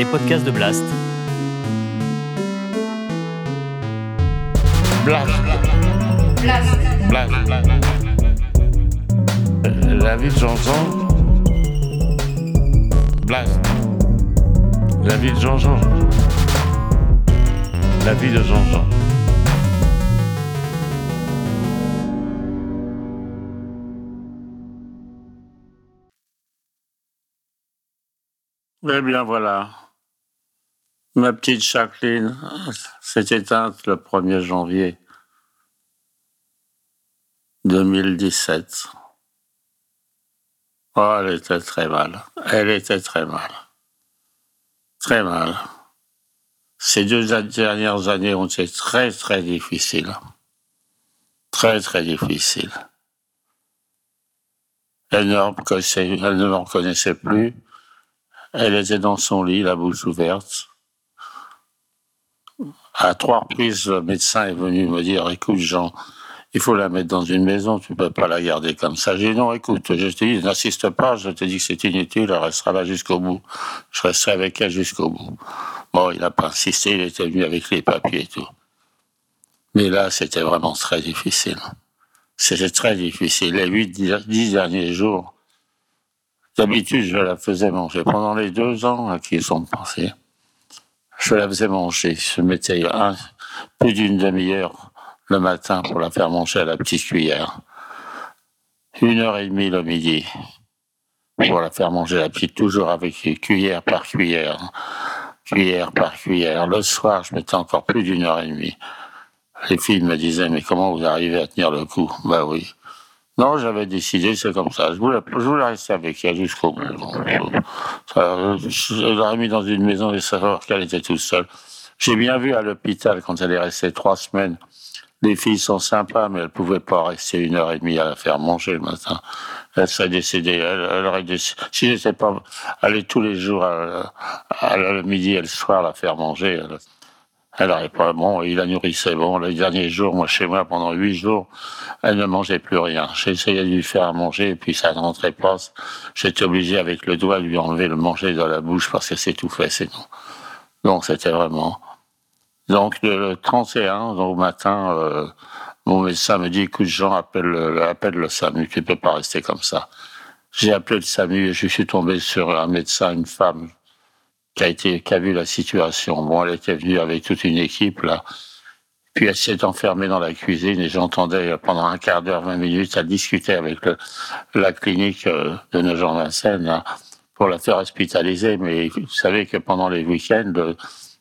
les podcasts de Blast. Blast. Blast. La vie de Jean-Jean. Blast. La vie de Jean-Jean. La vie de Jean-Jean. Eh bien voilà, ma petite Jacqueline s'est éteinte le 1er janvier 2017. Oh, elle était très mal. Elle était très mal. Très mal. Ces deux dernières années ont été très, très difficiles. Très, très difficiles. Elle ne, elle ne me reconnaissait plus. Elle était dans son lit, la bouche ouverte. À trois reprises, le médecin est venu me dire, écoute Jean, il faut la mettre dans une maison, tu peux pas la garder comme ça. J'ai dit non, écoute, je te dis, n'insiste pas, je te dis que c'est inutile, elle restera là jusqu'au bout. Je resterai avec elle jusqu'au bout. Bon, il n'a pas insisté, il était venu avec les papiers et tout. Mais là, c'était vraiment très difficile. C'était très difficile. Les huit, dix derniers jours, D'habitude, je la faisais manger. Pendant les deux ans qui sont passés, je la faisais manger. Je mettais plus d'une demi-heure le matin pour la faire manger à la petite cuillère. Une heure et demie le midi pour la faire manger à la petite, toujours avec cuillère par cuillère, cuillère par cuillère. Le soir, je mettais encore plus d'une heure et demie. Les filles me disaient, mais comment vous arrivez à tenir le coup? Bah oui. Non, j'avais décidé, c'est comme ça. Je voulais, rester avec elle jusqu'au bout. je l'aurais mis dans une maison et savoir qu'elle était toute seule. J'ai bien vu à l'hôpital, quand elle est restée trois semaines, les filles sont sympas, mais elles pouvaient pas rester une heure et demie à la faire manger le matin. Elle serait décédée. Elle, aurait décédé. Si j'étais pas allé tous les jours à, à, midi et le soir la faire manger, elle n'aurait pas, bon, il la nourrissait. Bon, les derniers jours, moi, chez moi, pendant huit jours, elle ne mangeait plus rien. J'essayais de lui faire manger, et puis ça ne rentrait pas. J'étais obligé, avec le doigt, de lui enlever le manger dans la bouche parce que s'étouffait, sinon. Donc, c'était vraiment. Donc, le 31, au matin, euh, mon médecin me dit, écoute, Jean, appelle le, appelle le SAMU, tu peux pas rester comme ça. J'ai appelé le SAMU et je suis tombé sur un médecin, une femme, qui a vu la situation. Bon, elle était venue avec toute une équipe, là. Puis elle s'est enfermée dans la cuisine et j'entendais pendant un quart d'heure, vingt minutes, elle discuter avec la clinique euh, de Nogent-Vincennes pour la faire hospitaliser. Mais vous savez que pendant les week-ends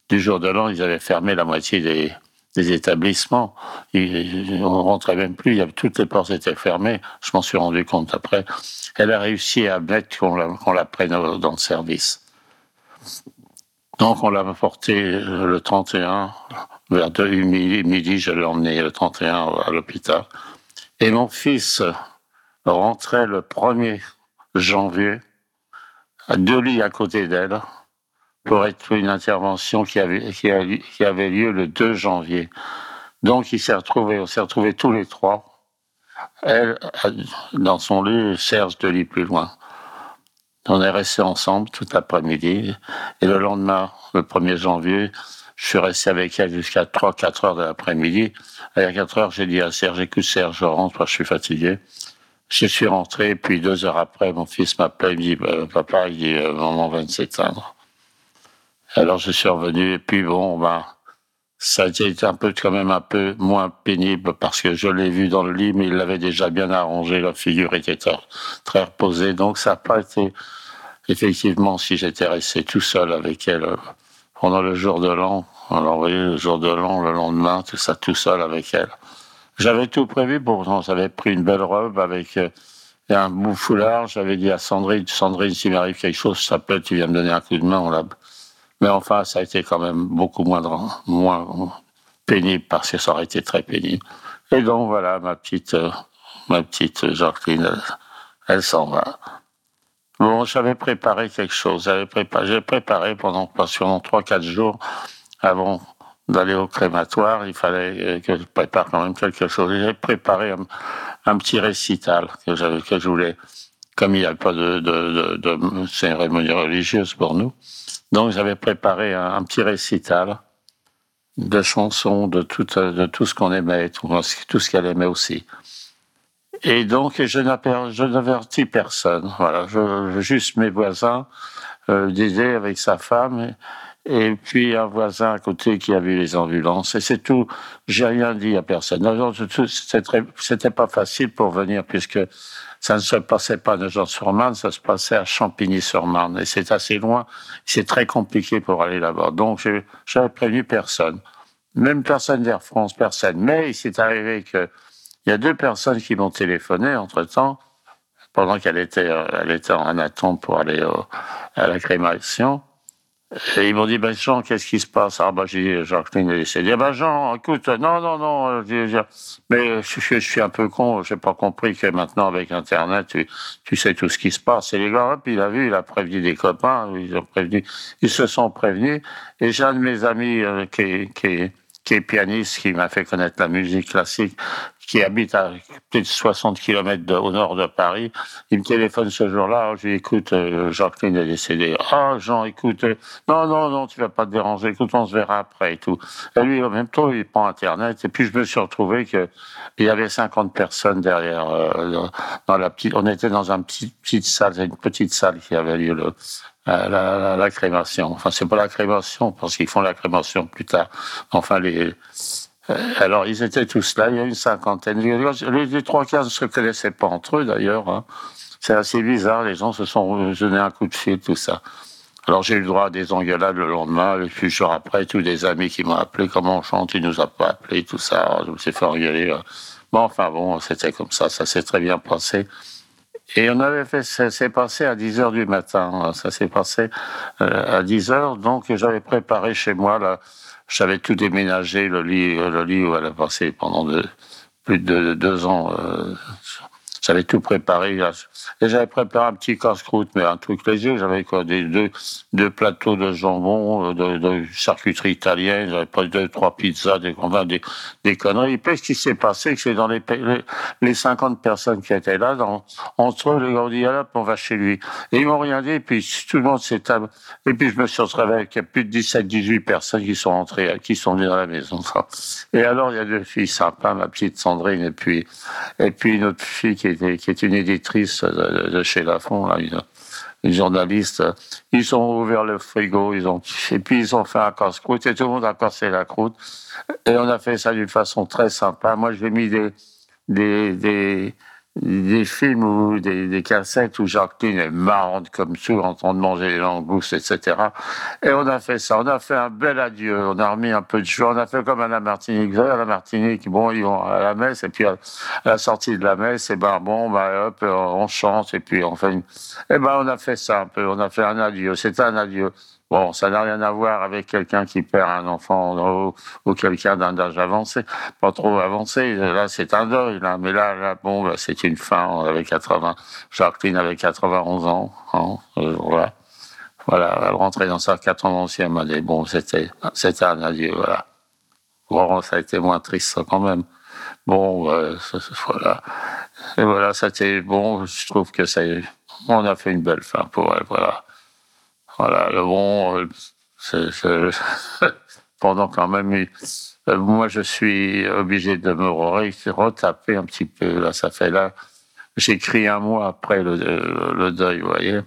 du jour de l'an, ils avaient fermé la moitié des, établissements. On rentrait même plus, toutes les portes étaient fermées. Je m'en suis rendu compte après. Elle a réussi à mettre qu'on la prenne dans le service. Donc on l'a porté le 31, vers 2 midi, je l'ai emmené le 31 à l'hôpital. Et mon fils rentrait le 1er janvier, à deux lits à côté d'elle, pour être une intervention qui avait, qui, avait lieu le 2 janvier. Donc il s'est retrouvé, on s'est retrouvés tous les trois. Elle, dans son lit, Serge deux lits plus loin. On est restés ensemble tout l'après-midi. Et le lendemain, le 1er janvier, je suis resté avec elle jusqu'à 3-4 heures de l'après-midi. À 4 heures, j'ai dit à Serge, écoute Serge, je rentre, je suis fatigué. Je suis rentré, puis deux heures après, mon fils m'appelle, il me dit, bah, papa, il dit, euh, maman va s'éteindre. Alors je suis revenu, et puis bon, ben, ça a été un peu, quand même un peu moins pénible parce que je l'ai vu dans le lit, mais il l'avait déjà bien arrangé, la figure était très reposée, donc ça n'a pas été, effectivement, si j'étais resté tout seul avec elle euh, pendant le jour de l'an, alors le jour de l'an, le lendemain, tout ça tout seul avec elle. J'avais tout prévu, pourtant, j'avais pris une belle robe avec euh, un beau foulard, j'avais dit à Sandrine, Sandrine, s'il m'arrive quelque chose, ça peut, tu viens me donner un coup de main, on mais enfin, ça a été quand même beaucoup moins, moins pénible parce que ça aurait été très pénible. Et donc voilà, ma petite, euh, ma petite Jacqueline, elle, s'en va. Bon, j'avais préparé quelque chose. J'avais préparé, préparé pendant, pendant trois, quatre jours avant d'aller au crématoire. Il fallait que je prépare quand même quelque chose. J'ai préparé un, petit récital que je voulais, comme il n'y a pas de, cérémonie religieuse pour nous, Donc j'avais préparé un, petit récital de chansons, de tout, ce qu'on aimait, tout ce qu'elle aimait aussi. Et donc je n'avertis personne. Voilà, je, juste mes voisins, euh, avec sa femme. Et, puis un voisin à côté qui a vu les ambulances. Et c'est tout. J'ai rien dit à personne. C'était pas facile pour venir puisque ça ne se passait pas à Nogent-sur-Marne, ça se passait à Champigny-sur-Marne. Et c'est assez loin, c'est très compliqué pour aller là-bas. Donc, j'avais prévenu personne. Même personne d'Air France, personne. Mais il s'est arrivé que il y a deux personnes qui m'ont téléphoné entre-temps, pendant qu'elle était, euh, elle était en attente pour aller à la crémation. Et ils m'ont dit, ben Jean, qu'est-ce qui se passe? Ah ben j'ai dit, Jacqueline est décédée. Ben Jean, écoute, non, non, non, mais je, suis un peu con, j'ai pas compris que maintenant avec Internet, tu, sais tout ce qui se passe. Et les gars, hop, il a vu, il a prévenu des copains, ils ont prévenu, ils se sont prévenus. Et j'ai un de mes amis euh, qui est pianiste, qui m'a fait connaître la musique classique, qui habite à peut-être 60 km au nord de Paris. Il me téléphone ce jour-là. Je lui écoute, euh, Jacqueline est décédée. Ah, Jean, écoute, euh, non, non, non, tu vas pas te déranger. Écoute, on se verra après et tout. Et lui, en même temps, il prend Internet. Et puis, je me suis retrouvé que il y avait 50 personnes derrière, euh, dans la petite, on était dans une petite, salle, une petite salle qui avait lieu la, la, crémation. Enfin, c'est pas la crémation, parce qu'ils font la crémation plus tard. Enfin, les, alors, ils étaient tous là, il y a une cinquantaine. Les, trois quarts ne se connaissaient pas entre eux, d'ailleurs. Hein. C'est assez bizarre, les gens se sont donné un coup de fil, tout ça. Alors, j'ai eu le droit à des engueulades le lendemain, et puis jour après, tous des amis qui m'ont appelé, comment on chante, ils nous ont pas appelé, tout ça. Je me suis fait engueuler. Bon, enfin bon, c'était comme ça, ça s'est très bien passé. Et on avait fait, ça s'est passé à 10 heures du matin. Ça s'est passé euh, à 10 heures. Donc, j'avais préparé chez moi là, j'avais tout déménagé, le lit, le lit où elle a passé pendant plus de deux ans. Euh, j'avais tout préparé. Et j'avais préparé un petit casse-croûte, mais un truc léger. J'avais quoi, des deux, deux plateaux de jambon, de, de charcuterie italienne. J'avais pas deux, trois pizzas, des, enfin, des, des conneries. Puis, ce qui s'est passé, c'est dans les, les, les 50 personnes qui étaient là, dans, entre eux, les gars ont dit, on va chez lui. Et ils m'ont rien dit, et puis tout le monde s'est Et puis, je me suis retrouvé avec plus de 17, 18 personnes qui sont rentrées, qui sont venues dans la maison. Et alors, il y a deux filles sympas, ma petite Sandrine, et puis, et puis une autre fille qui est, qui est une éditrice de, chez Lafont, là, une, journaliste. Ils ont ouvert le frigo, ils ont, et puis ils ont fait un casse-croûte, et tout le monde a cassé la croûte. Et on a fait ça d'une façon très sympa. Moi, j'ai mis des, des, des films ou des, des, cassettes où Jacqueline est marrante comme tout en train de manger les langoustes, etc. Et on a fait ça. On a fait un bel adieu. On a remis un peu de joie. On a fait comme à la Martinique. Vous à la Martinique, bon, ils vont à la messe et puis à la sortie de la messe, et ben bon, ben hop, on chante et puis on fait une... Et ben on a fait ça un peu. On a fait un adieu. C'était un adieu. Bon, ça n'a rien à voir avec quelqu'un qui perd un enfant ou, quelqu'un d'un âge avancé, pas trop avancé. Là, c'est un deuil. Là. Mais là, là bon, bah, c'est une fin avec 80. Jacqueline avait 91 ans. Hein, euh, voilà. Voilà, elle rentrait dans sa 91e année. Bon, c'était, c'était un adieu, voilà. Bon, ça a été moins triste, quand même. Bon, euh, voilà. Et voilà, c'était bon. Je trouve que ça, on a fait une belle fin pour elle, voilà. Voilà, bon, euh, pendant quand même, euh, moi je suis obligé de me retaper un petit peu. Là, ça fait là, j'écris un mois après le, le deuil, vous voyez.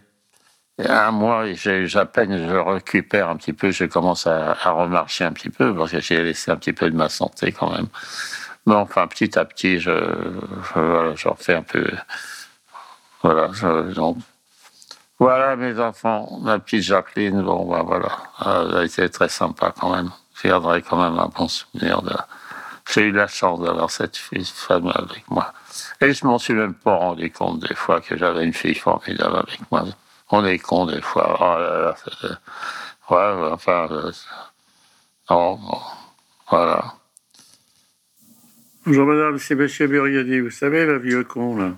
Et un mois, à peine je récupère un petit peu, je commence à, remarcher un petit peu parce que j'ai laissé un petit peu de ma santé quand même. Mais enfin, petit à petit, je, je, refais un peu. Voilà, je, voilà mes enfants, ma petite Jacqueline, bon ben voilà, elle a été très sympa quand même. Je garderai quand même un bon souvenir de. J'ai eu la chance d'avoir cette fille, femme avec moi. Et je m'en suis même pas rendu compte des fois que j'avais une fille formidable avec moi. On est con des fois. Oh là là, ouais, enfin, euh, non, voilà. Bonjour madame, c'est monsieur Burgadi, vous savez, le vieux con là.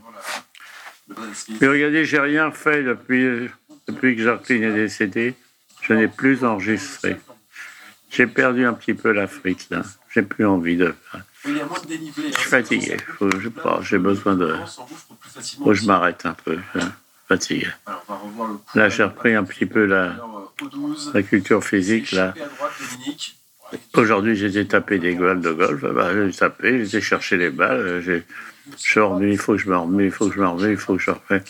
Mais regardez, j'ai rien fait depuis, depuis que Jacqueline est décédée. Je n'ai plus enregistré. J'ai perdu un petit peu l'Afrique, là. J'ai plus envie de. Je suis fatigué. je j'ai besoin de. Faut je m'arrête un peu. Fatigué. Là, j'ai repris un petit peu la, La culture physique, là. Aujourd'hui, j'ai tapé des balles de golf. Bah, j'ai tapé, j'ai cherché les balles. Je revenu, il faut que je me remets, il faut que je me remets, il faut que je refais.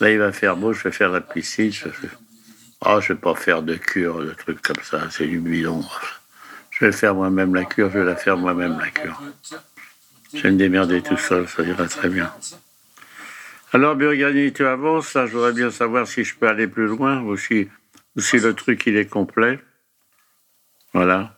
Là, il va faire beau, je vais faire la piscine. Je. Oh, je vais pas faire de cure, de trucs comme ça, c'est du bidon. Je vais faire moi-même la cure, je vais la faire moi-même la cure. Je vais me démerder tout seul, ça ira très bien. Alors, Burgani, tu avances, là, je voudrais bien savoir si je peux aller plus loin ou si, ou si le truc, il est complet. Voilà.